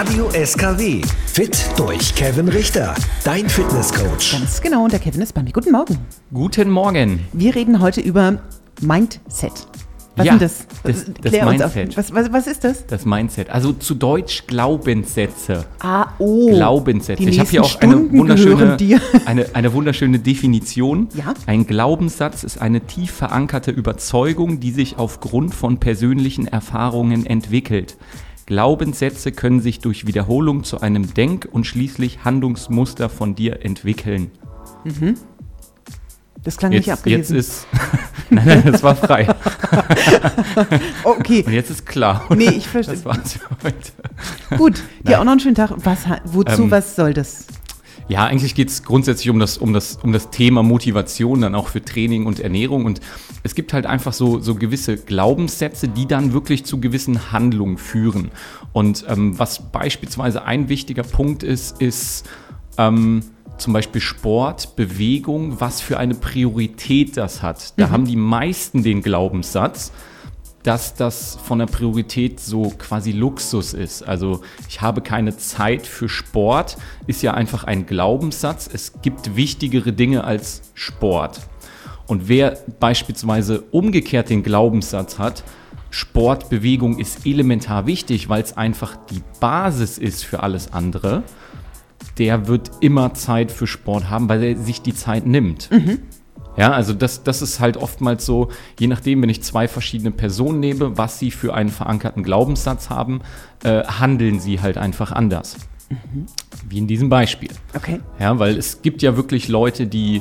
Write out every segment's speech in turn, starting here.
Radio SKW. Fit durch Kevin Richter. Dein Fitnesscoach. Ganz genau, und der Kevin ist bei mir. Guten Morgen. Guten Morgen. Wir reden heute über Mindset. Was Ja, ist das? das- das Klär uns Mindset. Auf, was, was, was ist das? Das Mindset. Also zu Deutsch Glaubenssätze. Ah, oh. Glaubenssätze. Die ich habe hier auch eine wunderschöne, eine, eine wunderschöne Definition. Ja. Ein Glaubenssatz ist eine tief verankerte Überzeugung, die sich aufgrund von persönlichen Erfahrungen entwickelt. Glaubenssätze können sich durch Wiederholung zu einem Denk- und schließlich Handlungsmuster von dir entwickeln. Das klang nicht Jetzt, jetzt abgelesen. ist. nein, nein, das war frei. okay. Und jetzt ist klar. Nee, ich verstehe. Das war's für heute. Gut, dir auch noch einen schönen Tag. Was, wozu, Ähm, was soll das? Ja, eigentlich geht es grundsätzlich um das, um, das, um das Thema Motivation, dann auch für Training und Ernährung. Und es gibt halt einfach so, so gewisse Glaubenssätze, die dann wirklich zu gewissen Handlungen führen. Und ähm, was beispielsweise ein wichtiger Punkt ist, ist ähm, zum Beispiel Sport, Bewegung, was für eine Priorität das hat. Da haben die meisten den Glaubenssatz, dass das von der Priorität so quasi Luxus ist. Also ich habe keine Zeit für Sport, ist ja einfach ein Glaubenssatz. Es gibt wichtigere Dinge als Sport. Und wer beispielsweise umgekehrt den Glaubenssatz hat, Sport, Bewegung ist elementar wichtig, weil es einfach die Basis ist für alles andere, der wird immer Zeit für Sport haben, weil er sich die Zeit nimmt. Ja, also das, das ist halt oftmals so, je nachdem, wenn ich zwei verschiedene Personen nehme, was sie für einen verankerten Glaubenssatz haben, äh, handeln sie halt einfach anders. Wie in diesem Beispiel. Okay. Ja, weil es gibt ja wirklich Leute, die,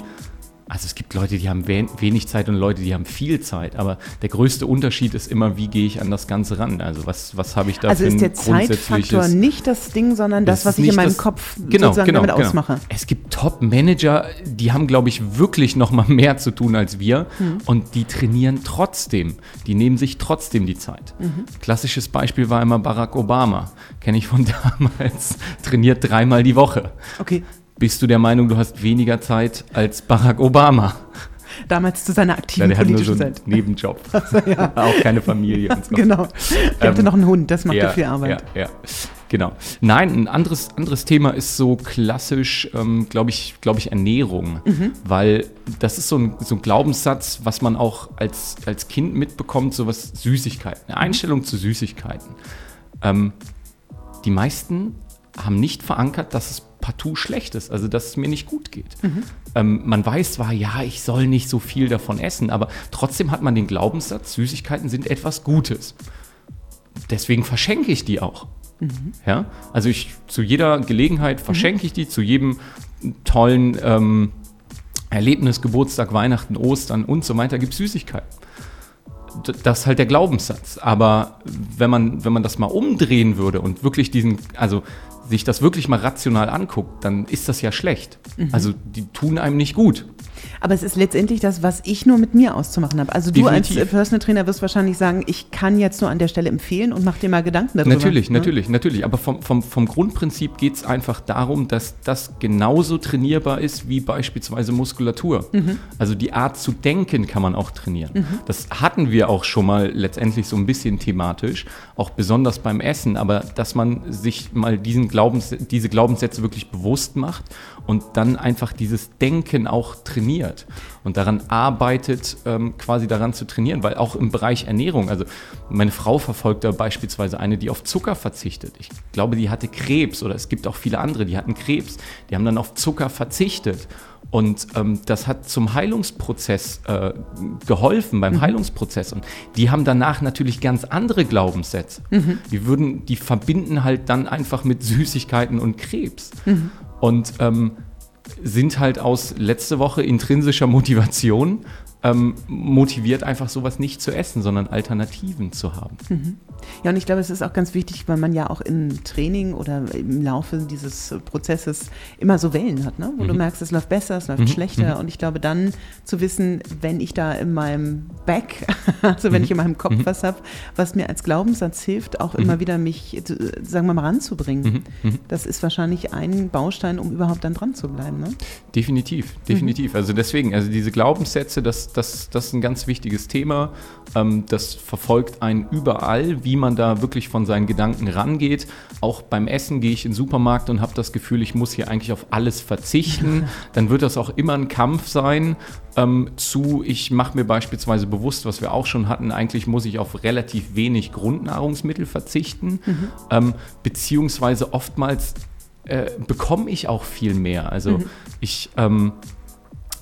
also es gibt Leute, die haben we wenig Zeit und Leute, die haben viel Zeit. Aber der größte Unterschied ist immer, wie gehe ich an das Ganze ran? Also was, was habe ich da Also für ist ein der Zeitfaktor nicht das Ding, sondern das, Es was ist ich in meinem das- Kopf genau, sozusagen genau, damit genau. ausmache. Es gibt Top-Manager, die haben, glaube ich, wirklich noch mal mehr zu tun als wir Hm. und die trainieren trotzdem. Die nehmen sich trotzdem die Zeit. Mhm. Klassisches Beispiel war immer Barack Obama. Kenne ich von damals. Trainiert dreimal die Woche. Okay. Bist du der Meinung, du hast weniger Zeit als Barack Obama? Damals zu seiner Ja, aktiven der hat nur so politischen einen Zeit. Nebenjob. Auch keine Familie und so. Genau. Der hatte Ähm, noch einen Hund, das macht ja, ja, viel Arbeit. Ja, ja, genau. Nein, ein anderes, anderes Thema ist so klassisch, ähm, glaube ich, glaube ich, Ernährung. Mhm. Weil das ist so ein, so ein Glaubenssatz, was man auch als, als Kind mitbekommt, so was Süßigkeiten, eine Einstellung zu Süßigkeiten. Ähm, die meisten haben nicht verankert, dass es partout schlecht ist, also dass es mir nicht gut geht. Ähm, man weiß zwar, ja, ich soll nicht so viel davon essen, aber trotzdem hat man den Glaubenssatz, Süßigkeiten sind etwas Gutes. Deswegen verschenke ich die auch. Ja, also ich zu jeder Gelegenheit verschenke ich die, zu jedem tollen ähm, Erlebnis, Geburtstag, Weihnachten, Ostern und so weiter gibt es Süßigkeiten. Das ist halt der Glaubenssatz. Aber wenn man, wenn man das mal umdrehen würde und wirklich diesen, also sich das wirklich mal rational anguckt, dann ist das ja schlecht. Also die tun einem nicht gut. Aber es ist letztendlich das, was ich nur mit mir auszumachen habe. Also du als Definitiv. Personal Trainer wirst wahrscheinlich sagen, ich kann jetzt nur an der Stelle empfehlen und mach dir mal Gedanken darüber. Natürlich, ne? natürlich, natürlich. Aber vom, vom, vom Grundprinzip geht es einfach darum, dass das genauso trainierbar ist wie beispielsweise Muskulatur. Mhm. Also die Art zu denken kann man auch trainieren. Das hatten wir auch schon mal letztendlich so ein bisschen thematisch, auch besonders beim Essen, aber dass man sich mal diesen Glaubens, diese Glaubenssätze wirklich bewusst macht und dann einfach dieses Denken auch trainiert und daran arbeitet, ähm, quasi daran zu trainieren, weil auch im Bereich Ernährung, also meine Frau verfolgt da beispielsweise eine, die auf Zucker verzichtet. Ich glaube, die hatte Krebs oder es gibt auch viele andere, die hatten Krebs, die haben dann auf Zucker verzichtet. Und ähm, das hat zum Heilungsprozess äh, geholfen, beim Heilungsprozess. Und die haben danach natürlich ganz andere Glaubenssätze. Die würden, die verbinden halt dann einfach mit Süßigkeiten und Krebs. Und ähm, sind halt aus letzte Woche intrinsischer Motivation ähm, motiviert, einfach sowas nicht zu essen, sondern Alternativen zu haben. Ja, und ich glaube, es ist auch ganz wichtig, weil man ja auch im Training oder im Laufe dieses Prozesses immer so Wellen hat, ne? wo du merkst, es läuft besser, es läuft schlechter. Und ich glaube, dann zu wissen, wenn ich da in meinem Back, also wenn ich in meinem Kopf was habe, was mir als Glaubenssatz hilft, auch immer wieder mich, äh, sagen wir mal, ranzubringen. Das ist wahrscheinlich ein Baustein, um überhaupt dann dran zu bleiben. Ne? Definitiv, definitiv. Also deswegen, also diese Glaubenssätze, das, das, das, das ist ein ganz wichtiges Thema. Ähm, das verfolgt einen überall, wie man da wirklich von seinen Gedanken rangeht. Auch beim Essen gehe ich in den Supermarkt und habe das Gefühl, ich muss hier eigentlich auf alles verzichten. Dann wird das auch immer ein Kampf sein. Ähm, zu, ich mache mir beispielsweise bewusst, was wir auch schon hatten, eigentlich muss ich auf relativ wenig Grundnahrungsmittel verzichten, mhm. ähm, beziehungsweise oftmals äh, bekomme ich auch viel mehr. Also mhm. ich ähm,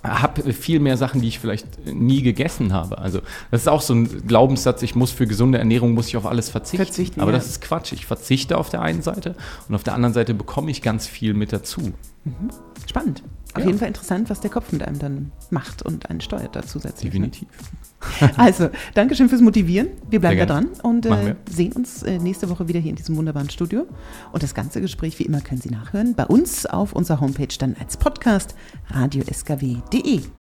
habe viel mehr Sachen, die ich vielleicht nie gegessen habe. Also das ist auch so ein Glaubenssatz, ich muss für gesunde Ernährung muss ich auf alles verzichten. verzichten Aber ja. das ist Quatsch. Ich verzichte auf der einen Seite und auf der anderen Seite bekomme ich ganz viel mit dazu. Mhm. Spannend. Auf ja. jeden Fall interessant, was der Kopf mit einem dann macht und einen steuert da zusätzlich. Ne? Definitiv. also, danke schön fürs Motivieren. Wir bleiben da dran und äh, sehen uns äh, nächste Woche wieder hier in diesem wunderbaren Studio. Und das ganze Gespräch, wie immer, können Sie nachhören bei uns auf unserer Homepage dann als Podcast radioskw.de.